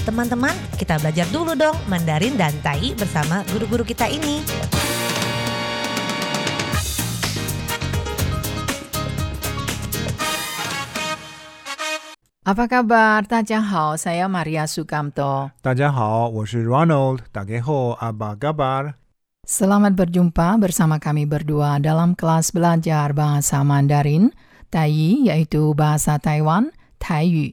Teman-teman, kita belajar dulu dong Mandarin dan Tai bersama guru-guru kita ini. Apa kabar? Tadjahau, saya Maria Sukamto. Tadjahau, saya Ronald. Tadjahau, apa kabar? Selamat berjumpa bersama kami berdua dalam kelas belajar bahasa Mandarin, Tai, yaitu bahasa Taiwan, Taiyu,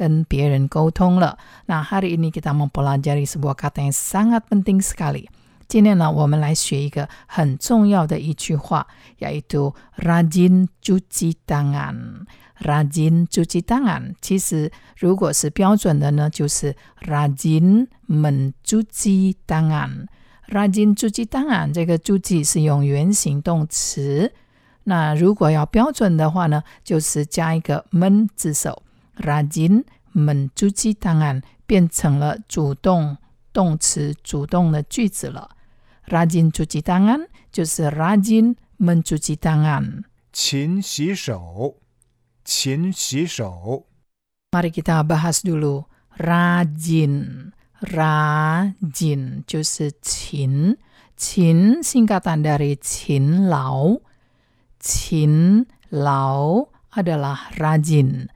跟别人沟通了。那 hari ini kita mempelajari sebuah kata yang sangat penting sekali。今天呢，我们来学一个很重要的一句话，yaitu rajin cuci tangan。rajin cuci tangan，其实如果是标准的呢，就是 rajin mencuci tangan。rajin cuci tangan 这个 cuci 是用原形动词，那如果要标准的话呢，就是加一个 men 字首 ，rajin mencuci tangan 变成了主动动词，主动的句子了。rajin cuci tangan 就是 rajin mencuci tangan。勤洗手，勤洗手。 Mari kita bahas dulu rajin。rajin 就是勤，勤 singkatan dari 勤劳，勤劳 adalah rajin。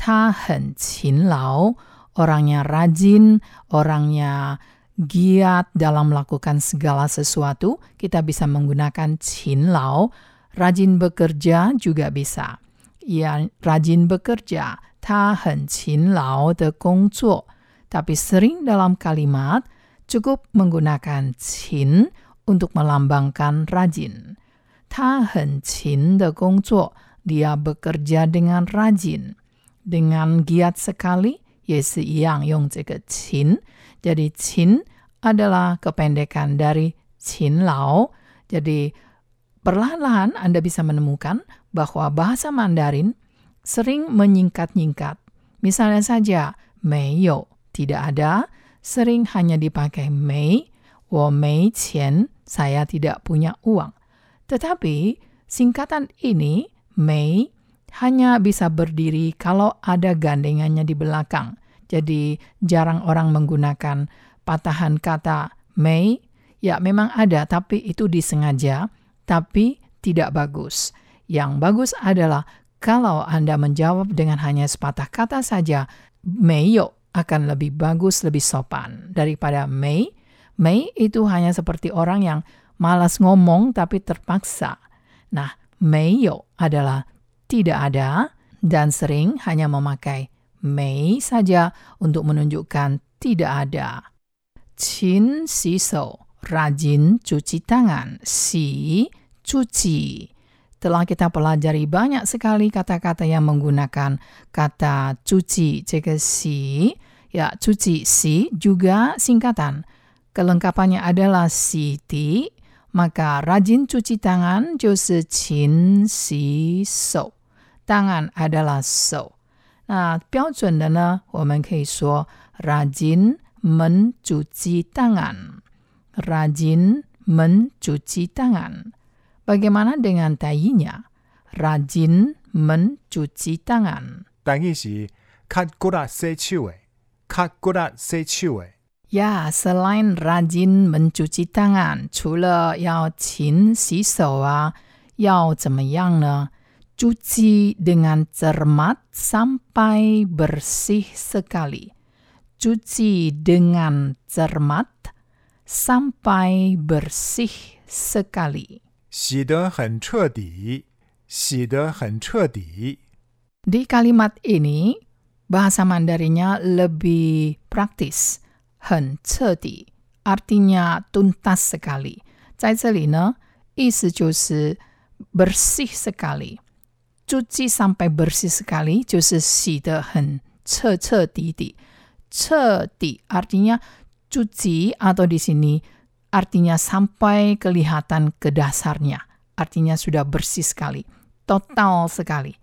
他很勤劳，orangnya rajin, orangnya giat dalam melakukan segala sesuatu, kita bisa menggunakan 勤劳。rajin bekerja juga bisa. Ia rajin bekerja, 他很勤劳的工作。Tapi sering dalam kalimat cukup menggunakan 勤 untuk melambangkan rajin. 他很勤的工作, dia bekerja dengan rajin. dengan giat sekali, yesi yang Yong Jika Qin. Jadi Qin adalah kependekan dari Qin Lao. Jadi perlahan-lahan Anda bisa menemukan bahwa bahasa Mandarin sering menyingkat-nyingkat. Misalnya saja, meiyo, tidak ada, sering hanya dipakai Mei, wo Mei qian, saya tidak punya uang. Tetapi singkatan ini, Mei, hanya bisa berdiri kalau ada gandengannya di belakang. Jadi jarang orang menggunakan patahan kata may. Ya memang ada tapi itu disengaja tapi tidak bagus. Yang bagus adalah kalau Anda menjawab dengan hanya sepatah kata saja, meyo akan lebih bagus, lebih sopan daripada may. May itu hanya seperti orang yang malas ngomong tapi terpaksa. Nah, meyo adalah tidak ada dan sering hanya memakai Mei saja untuk menunjukkan tidak ada. Qin si so, rajin cuci tangan. Si, cuci. Telah kita pelajari banyak sekali kata-kata yang menggunakan kata cuci, jika si, ya cuci si juga singkatan. Kelengkapannya adalah siti, maka rajin cuci tangan 就是勤洗手。 tangan adalah 手。那标准的呢，我们可以说 rajin mencuci tangan。rajin mencuci tangan。Bagaimana dengan tayinya? Rajin mencuci tangan。但意是较骨力洗手的，较骨力洗手的。 Ya, selain rajin mencuci tangan, 除了要勤洗手啊，要怎么样呢 ？Cuci dengan cermat sampai bersih sekali. Cuci dengan cermat sampai bersih sekali. 洗得很彻底，洗得很彻底。 Di kalimat ini, bahasa Mandarinnya lebih praktis. 很彻底 artinya tuntas sekali. 在这里呢，意思就是 bersih sekali. Cuci sampai bersih sekali 就是洗得很彻彻底底。彻底 artinya cuci atau di sini artinya sampai kelihatan ke dasarnya. Artinya sudah bersih sekali, total sekali.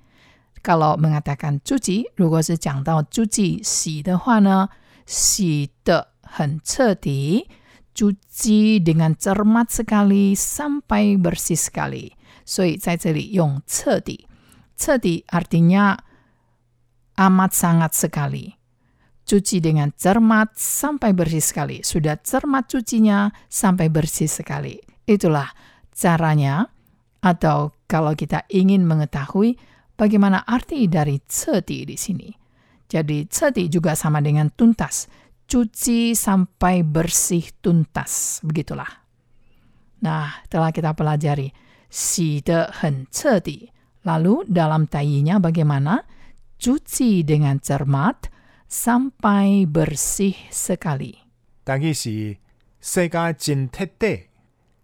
Kalau mengatakan cuci, 如果是讲到cuci 洗的话呢，洗的很彻底，cuci dengan cermat sekali sampai bersih sekali. 所以在这里用彻底， 彻底 artinya amat sangat sekali. Cuci dengan cermat sampai bersih sekali. Sudah cermat cucinya sampai bersih sekali. Itulah caranya. Atau kalau kita ingin mengetahui bagaimana arti dari ceti di sini. Jadi ceti juga sama dengan tuntas. Cuci sampai bersih tuntas. Begitulah. Nah, telah kita pelajari. Si de hen ceti. Lalu dalam tayinya bagaimana? Cuci dengan cermat sampai bersih sekali. Tadi si sega jin tete,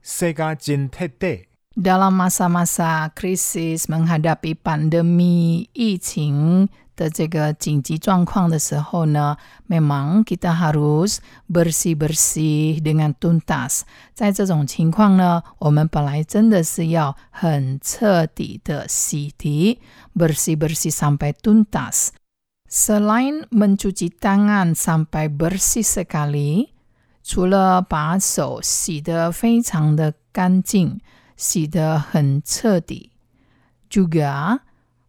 sega jin tete. Dalam masa-masa krisis menghadapi pandemi, 疫情,的这个紧急状况的时候呢，memang kita harus bersih-bersih dengan tuntas。在这种情况呢，我们本来真的是要很彻底的洗涤，bersih-bersih sampai tuntas。Selain mencuci tangan sampai bersih sekali，除了把手洗得非常的干净。洗得很彻底。Juga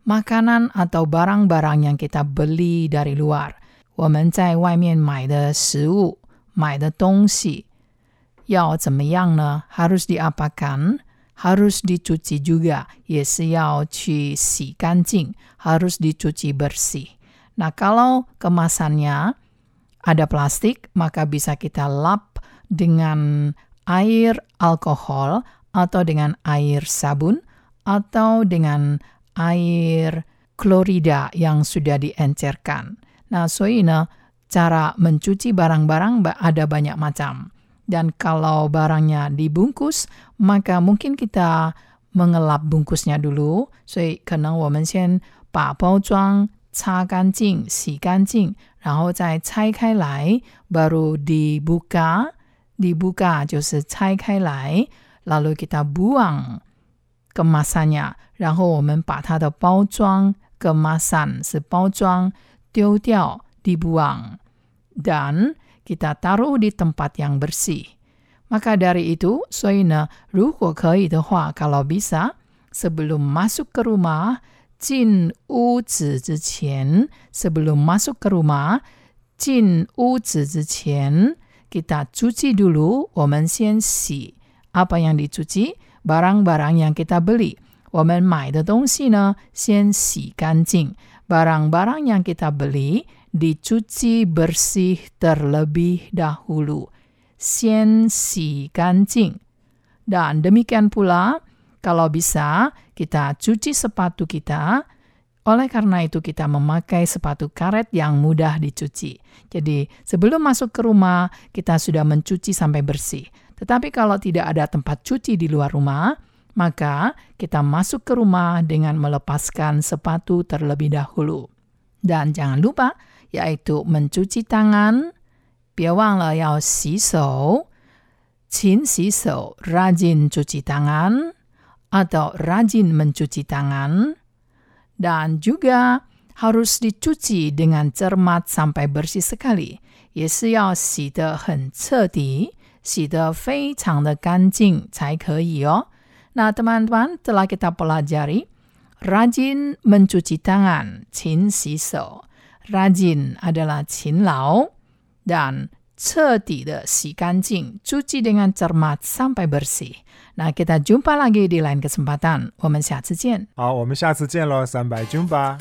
makanan atau barang-barang yang kita beli dari luar，我们在外面买的食物、买的东西要怎么样呢？Harus diapakan? Harus dicuci juga，也是要去洗干净，harus dicuci bersih。Nah, kalau kemasannya ada plastik, maka bisa kita lap dengan air alkohol atau dengan air sabun atau dengan air klorida yang sudah diencerkan. Nah, so ini cara mencuci barang-barang ada banyak macam. Dan kalau barangnya dibungkus, maka mungkin kita mengelap bungkusnya dulu. 所以可能我们先把包装擦干净、洗干净，然后再拆开来，baru dibuka。dibuka 就是拆开来。lalu kita buang kemasannya，然后我们把它的包装 kemasan 是包装丢掉 dibuang dan kita taruh di tempat yang bersih. Maka dari itu, 所以呢，如果可以的话，kalau bisa sebelum masuk ke rumah 进屋子之前，sebelum masuk ke rumah 进屋子之前 kita cuci dulu，我们先洗。apa yang dicuci, barang-barang yang kita beli. 我们买的东西呢，先洗干净。Barang-barang yang kita beli dicuci bersih terlebih dahulu. 先洗干净。Dan demikian pula, kalau bisa, kita cuci sepatu kita. Oleh karena itu, kita memakai sepatu karet yang mudah dicuci. Jadi, sebelum masuk ke rumah, kita sudah mencuci sampai bersih. Tetapi kalau tidak ada tempat cuci di luar rumah, maka kita masuk ke rumah dengan melepaskan sepatu terlebih dahulu. Dan jangan lupa, yaitu mencuci tangan, 别忘了要洗手，勤洗手, rajin cuci tangan, atau rajin mencuci tangan, dan juga harus dicuci dengan cermat sampai bersih sekali, 也是要洗得很彻底。 洗得非常的干净才可以哦。Nah, teman-teman, telah kita pelajari rajin mencuci tangan, 勤洗手. Rajin adalah 勤劳 dan 彻底的洗干净, cuci dengan cermat sampai bersih. Nah, kita jumpa lagi di lain kesempatan. 我们下次见。好，我们下次见喽，三百军吧。